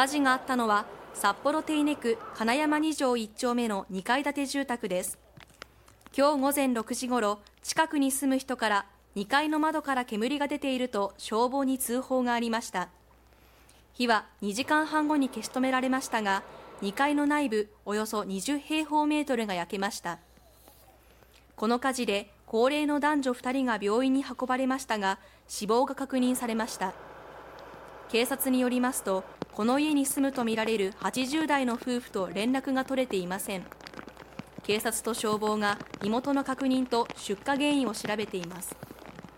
火事があったのは札幌手稲区金山2条1丁目の2階建て住宅です。今日午前6時ごろ近くに住む人から2階の窓から煙が出ていると消防に通報がありました。火は2時間半後に消し止められましたが2階の内部およそ20平方メートルが焼けました。この火事で高齢の男女2人が病院に運ばれましたが死亡が確認されました。警察によりますとこの家に住むとみられる80代の夫婦と連絡が取れていません。警察と消防が身元の確認と出火原因を調べています。